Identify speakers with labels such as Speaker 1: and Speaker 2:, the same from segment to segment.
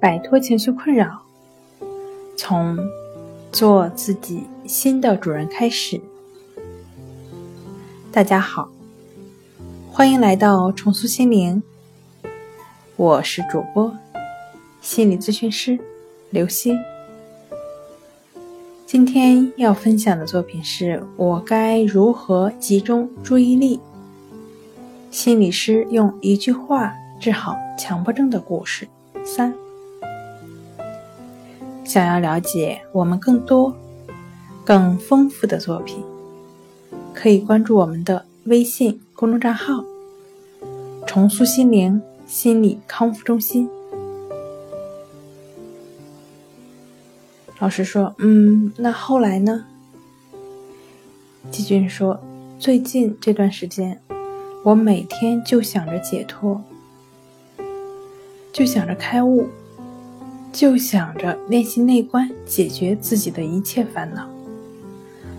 Speaker 1: 摆脱情绪困扰，从做自己新的主人开始。大家好，欢迎来到重塑心灵，我是主播心理咨询师刘星。今天要分享的作品是我该如何集中注意力？心理师用一句话治好强迫症的故事三。想要了解我们更多、更丰富的作品，可以关注我们的微信公众账号“重塑心灵心理康复中心”。老师说：“嗯，那后来呢？”季军说：“最近这段时间。”我每天就想着解脱，就想着开悟，就想着练习内观，解决自己的一切烦恼。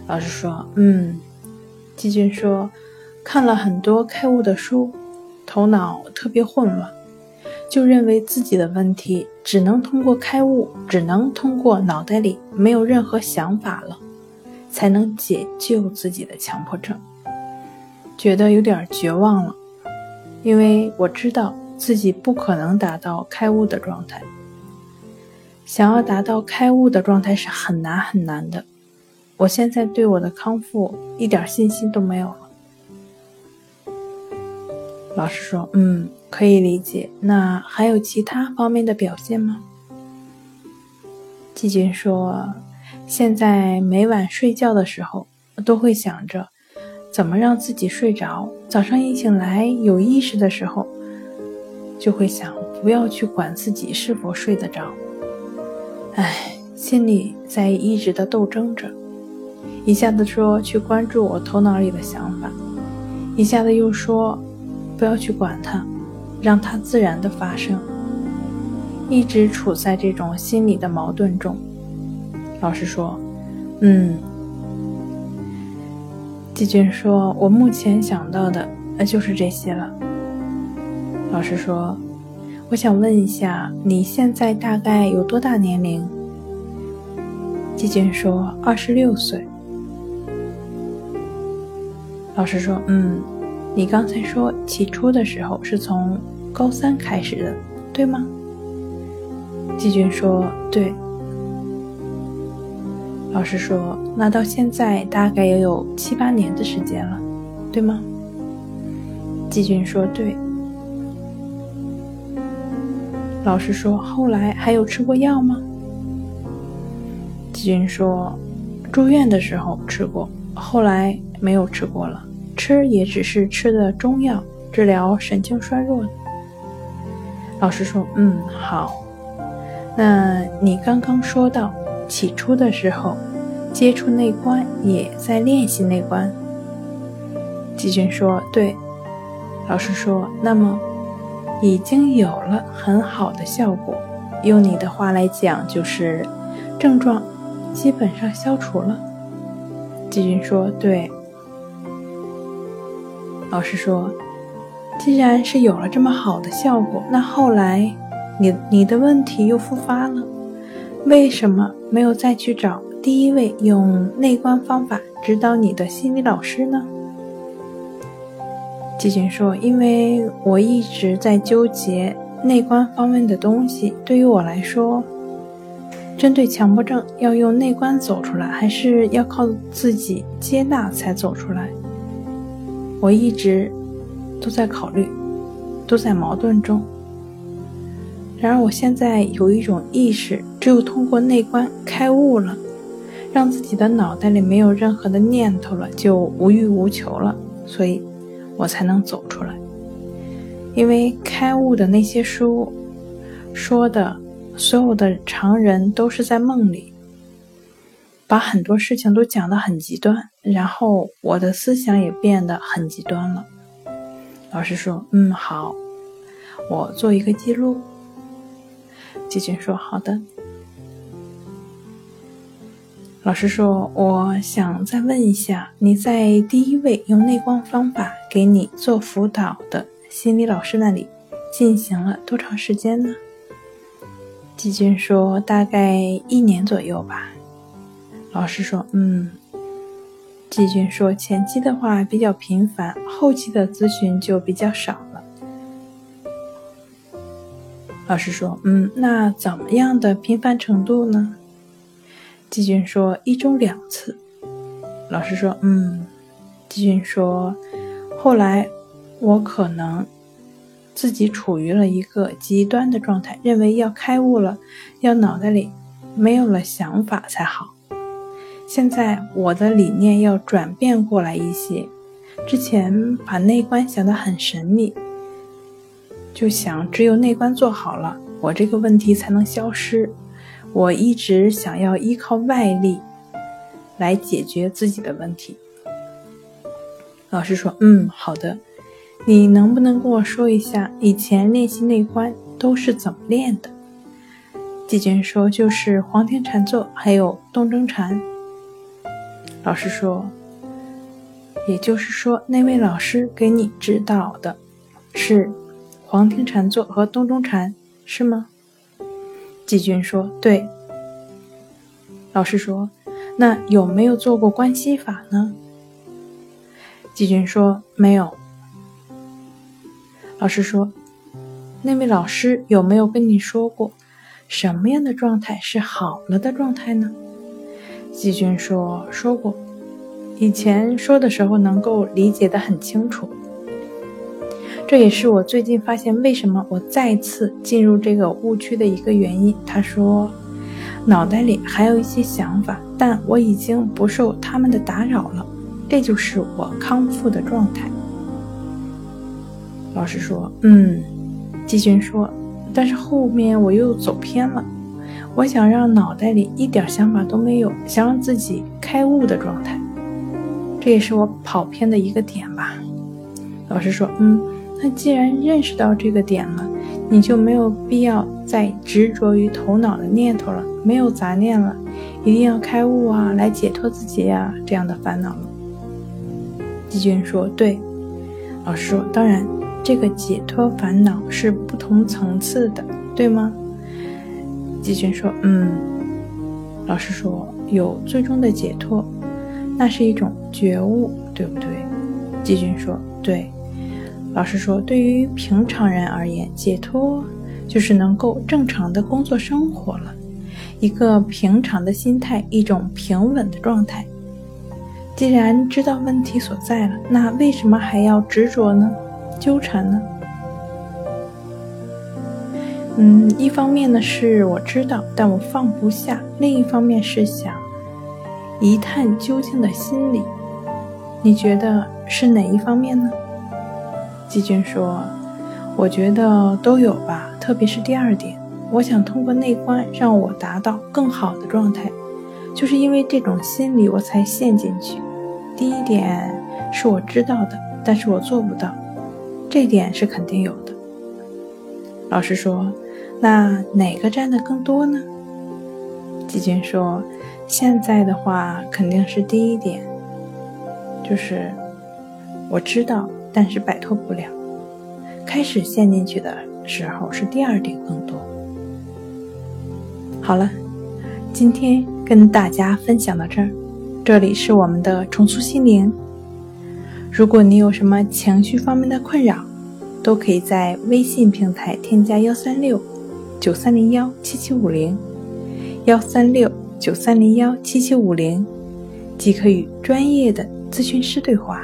Speaker 1: 老师说：“嗯。”季军说：“看了很多开悟的书，头脑特别混乱，就认为自己的问题只能通过开悟，只能通过脑袋里没有任何想法了，才能解救自己的强迫症。”觉得有点绝望了，因为我知道自己不可能达到开悟的状态。想要达到开悟的状态是很难很难的。我现在对我的康复一点信心都没有了。老师说：“嗯，可以理解。那还有其他方面的表现吗？”季军说：“现在每晚睡觉的时候，都会想着。”怎么让自己睡着？早上一醒来有意识的时候，就会想不要去管自己是否睡得着。唉，心里在一直的斗争着，一下子说去关注我头脑里的想法，一下子又说不要去管它，让它自然的发生，一直处在这种心理的矛盾中。老师说，嗯。季军说：“我目前想到的，呃，就是这些了。”老师说：“我想问一下，你现在大概有多大年龄？”季军说：“二十六岁。”老师说：“嗯，你刚才说起初的时候是从高三开始的，对吗？”季军说：“对。”老师说：“那到现在大概也有七八年的时间了，对吗？”季军说：“对。”老师说：“后来还有吃过药吗？”季军说：“住院的时候吃过，后来没有吃过了，吃也只是吃的中药，治疗神经衰弱的。”老师说：“嗯，好。那你刚刚说到。”起初的时候，接触内观也在练习内观。季军说：“对。”老师说：“那么，已经有了很好的效果。用你的话来讲，就是症状基本上消除了。”季军说：“对。”老师说：“既然是有了这么好的效果，那后来你你的问题又复发了。”为什么没有再去找第一位用内观方法指导你的心理老师呢？季军说：“因为我一直在纠结内观方面的东西。对于我来说，针对强迫症要用内观走出来，还是要靠自己接纳才走出来？我一直都在考虑，都在矛盾中。”然而，我现在有一种意识，只有通过内观开悟了，让自己的脑袋里没有任何的念头了，就无欲无求了，所以我才能走出来。因为开悟的那些书说的，所有的常人都是在梦里，把很多事情都讲得很极端，然后我的思想也变得很极端了。老师说：“嗯，好，我做一个记录。”季军说：“好的。”老师说：“我想再问一下，你在第一位用内观方法给你做辅导的心理老师那里进行了多长时间呢？”季军说：“大概一年左右吧。”老师说：“嗯。”季军说：“前期的话比较频繁，后期的咨询就比较少了。”老师说：“嗯，那怎么样的频繁程度呢？”季军说：“一周两次。”老师说：“嗯。”季军说：“后来我可能自己处于了一个极端的状态，认为要开悟了，要脑袋里没有了想法才好。现在我的理念要转变过来一些，之前把内观想得很神秘。”就想只有内观做好了，我这个问题才能消失。我一直想要依靠外力来解决自己的问题。老师说：“嗯，好的。你能不能跟我说一下以前练习内观都是怎么练的？”季军说：“就是黄庭禅坐，还有动中禅。”老师说：“也就是说，那位老师给你指导的是？”黄庭禅坐和东中禅是吗？季军说：“对。”老师说：“那有没有做过关系法呢？”季军说：“没有。”老师说：“那位老师有没有跟你说过，什么样的状态是好了的状态呢？”季军说：“说过，以前说的时候能够理解的很清楚。”这也是我最近发现为什么我再次进入这个误区的一个原因。他说，脑袋里还有一些想法，但我已经不受他们的打扰了，这就是我康复的状态。老师说，嗯，季军说，但是后面我又走偏了，我想让脑袋里一点想法都没有，想让自己开悟的状态，这也是我跑偏的一个点吧。老师说，嗯。那既然认识到这个点了，你就没有必要再执着于头脑的念头了，没有杂念了，一定要开悟啊，来解脱自己呀，这样的烦恼了。季军说：“对。”老师说：“当然，这个解脱烦恼是不同层次的，对吗？”季军说：“嗯。”老师说：“有最终的解脱，那是一种觉悟，对不对？”季军说：“对。”老师说：“对于平常人而言，解脱就是能够正常的工作生活了，一个平常的心态，一种平稳的状态。既然知道问题所在了，那为什么还要执着呢？纠缠呢？嗯，一方面呢是我知道，但我放不下；另一方面是想一探究竟的心理。你觉得是哪一方面呢？”季军说：“我觉得都有吧，特别是第二点，我想通过内观让我达到更好的状态，就是因为这种心理我才陷进去。第一点是我知道的，但是我做不到，这点是肯定有的。”老师说：“那哪个占的更多呢？”季军说：“现在的话肯定是第一点，就是我知道。”但是摆脱不了，开始陷进去的时候是第二点更多。好了，今天跟大家分享到这儿，这里是我们的重塑心灵。如果你有什么情绪方面的困扰，都可以在微信平台添加幺三六九三零幺七七五零幺三六九三零幺七七五零，即可与专业的咨询师对话。